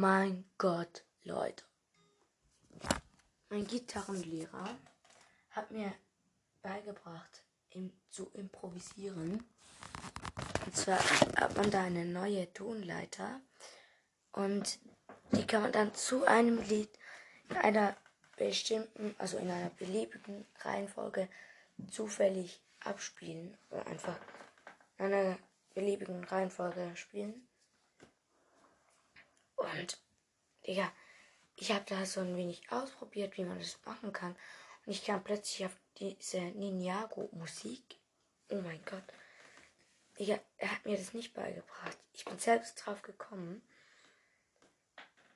mein Gott, Leute. Mein Gitarrenlehrer hat mir beigebracht, im, zu improvisieren. Und zwar hat man da eine neue Tonleiter und die kann man dann zu einem Lied in einer bestimmten, also in einer beliebigen Reihenfolge zufällig abspielen oder einfach in einer beliebigen Reihenfolge spielen. Und, Digga, ich habe da so ein wenig ausprobiert, wie man das machen kann. Und ich kam plötzlich auf diese Ninjago-Musik. Oh mein Gott. Digga, er hat mir das nicht beigebracht. Ich bin selbst drauf gekommen.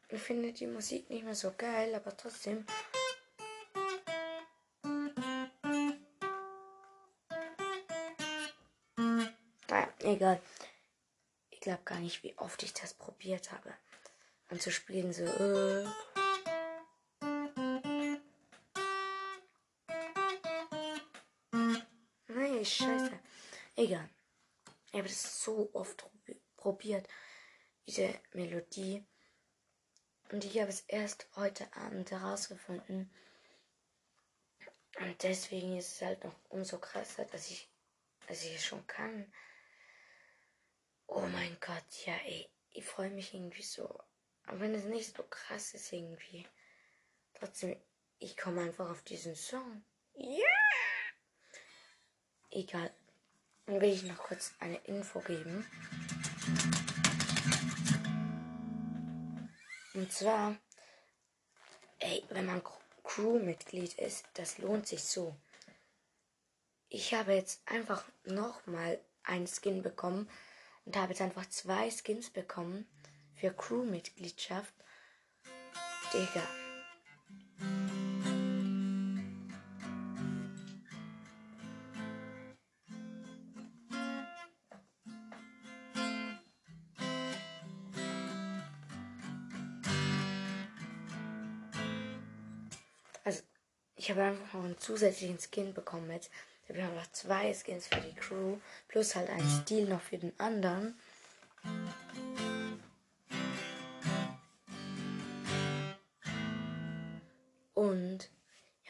Ich finde die Musik nicht mehr so geil, aber trotzdem. Naja, egal. Ich glaube gar nicht, wie oft ich das probiert habe. Anzuspielen, so. Äh. Nee, scheiße. Egal. Ich habe das so oft probiert, diese Melodie. Und ich habe es erst heute Abend herausgefunden. Und deswegen ist es halt noch umso krasser, dass ich, dass ich es schon kann. Oh mein Gott, ja, ey. Ich freue mich irgendwie so. Aber wenn es nicht so krass ist irgendwie. Trotzdem, ich komme einfach auf diesen Song. Ja! Yeah! Egal. Dann will ich noch kurz eine Info geben. Und zwar, ey, wenn man Crewmitglied ist, das lohnt sich so. Ich habe jetzt einfach nochmal einen Skin bekommen und habe jetzt einfach zwei Skins bekommen für Crewmitgliedschaft. Digga. Ich habe einfach noch einen zusätzlichen Skin bekommen jetzt. Ich habe einfach zwei Skins für die Crew. Plus halt einen Stil noch für den anderen.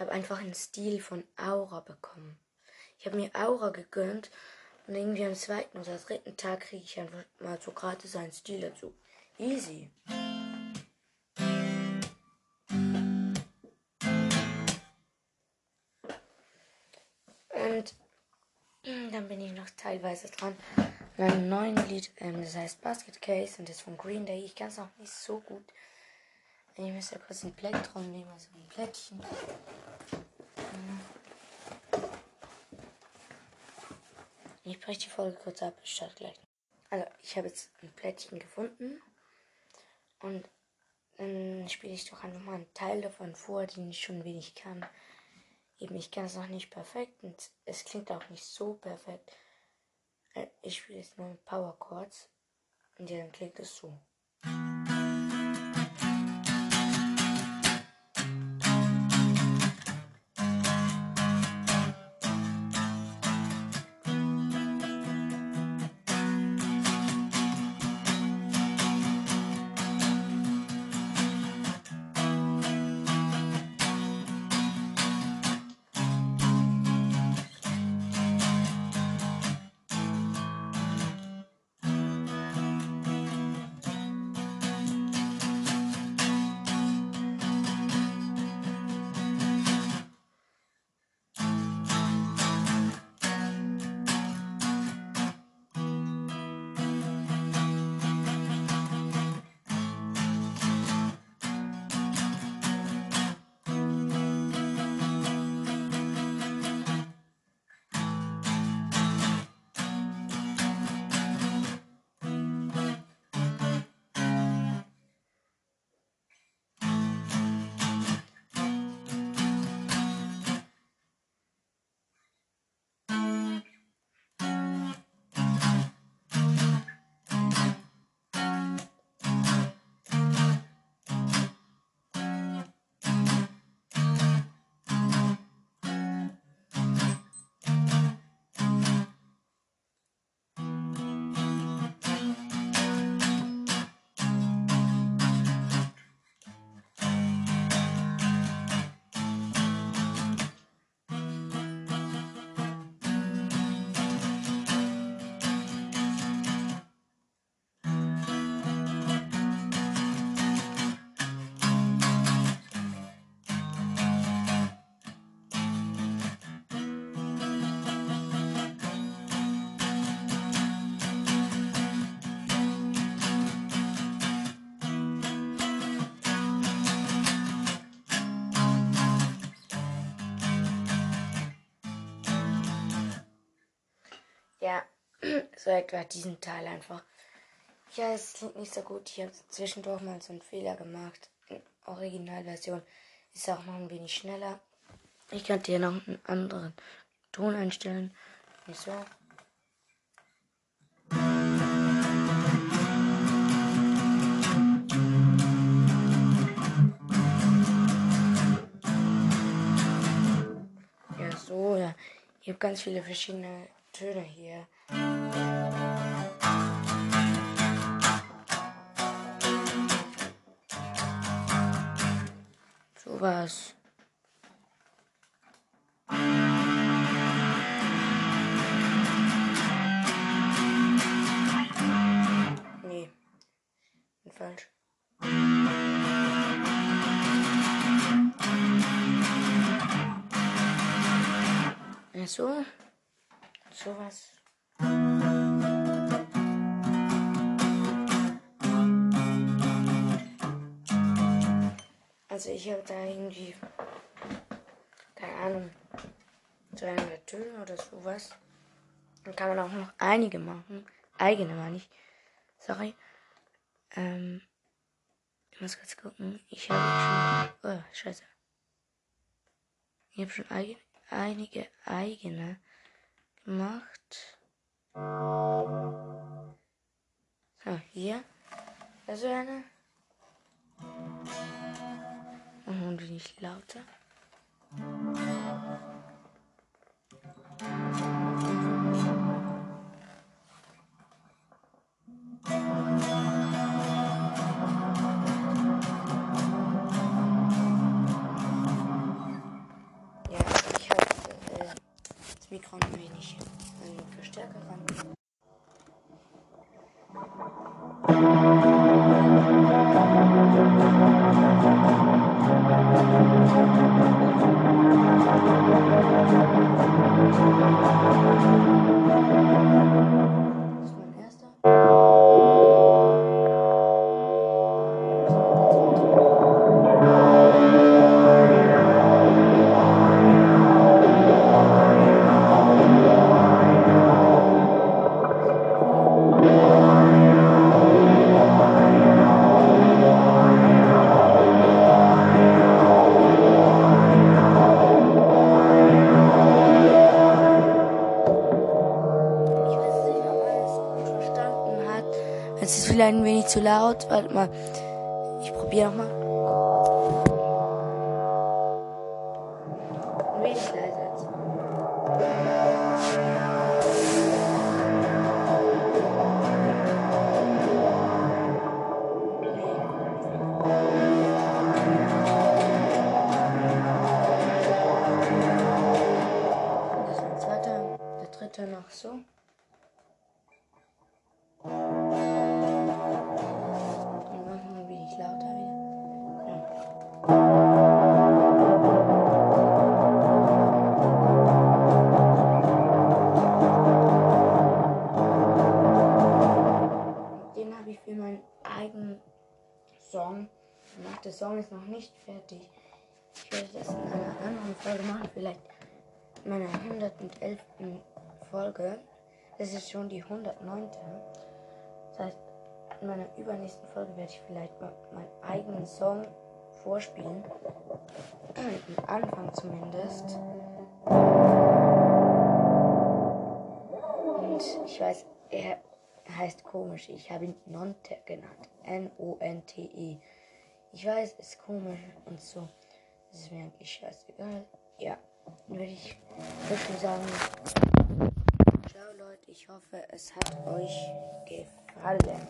Habe einfach einen Stil von Aura bekommen. Ich habe mir Aura gegönnt. Und irgendwie am zweiten oder dritten Tag kriege ich einfach mal so gratis einen Stil dazu. Easy. Und dann bin ich noch teilweise dran an einem neuen Lied, ähm, das heißt Basket Case und das von Green Day. Ich kann es noch nicht so gut. Ich muss ja kurz ein Plektron nehmen, also ein Plättchen. Ich breche die Folge kurz ab, ich starte gleich. Also, ich habe jetzt ein Plättchen gefunden und dann spiele ich doch einfach mal einen Teil davon vor, den ich schon wenig kann. Eben, ich kann es noch nicht perfekt und es klingt auch nicht so perfekt. Äh, ich spiele jetzt nur mit Power Chords und dann klingt es so. So etwa diesen Teil einfach. Ja, es klingt nicht so gut. Ich habe zwischendurch mal so einen Fehler gemacht. In Originalversion ist auch noch ein wenig schneller. Ich könnte hier noch einen anderen Ton einstellen. So. Ja, so, ja. Ich habe ganz viele verschiedene Töne hier. Was. Nee. Bin falsch. Ja, so. Sowas. Also ich habe da irgendwie, keine Ahnung, 200 Töne oder sowas. Dann kann man auch noch einige machen. Eigene meine ich. Sorry. Ähm, ich muss kurz gucken. Ich habe schon, oh, scheiße. Ich habe schon eigen, einige eigene gemacht. So, hier. Also eine. Und wenig lauter. Vielleicht ein wenig zu laut. Warte mal. Ich probiere nochmal. Song ist noch nicht fertig. Ich werde das in einer anderen Folge machen, vielleicht in meiner 111. Folge. Das ist schon die 109. Das heißt, in meiner übernächsten Folge werde ich vielleicht mal meinen eigenen Song vorspielen. Am Anfang zumindest. Und ich weiß, er heißt komisch. Ich habe ihn Nonte genannt. N-O-N-T-E. Ich weiß, ist komisch und so. Das ist mir eigentlich scheißegal. Ja, würde ich wirklich sagen. Ciao Leute, ich hoffe, es hat euch gefallen.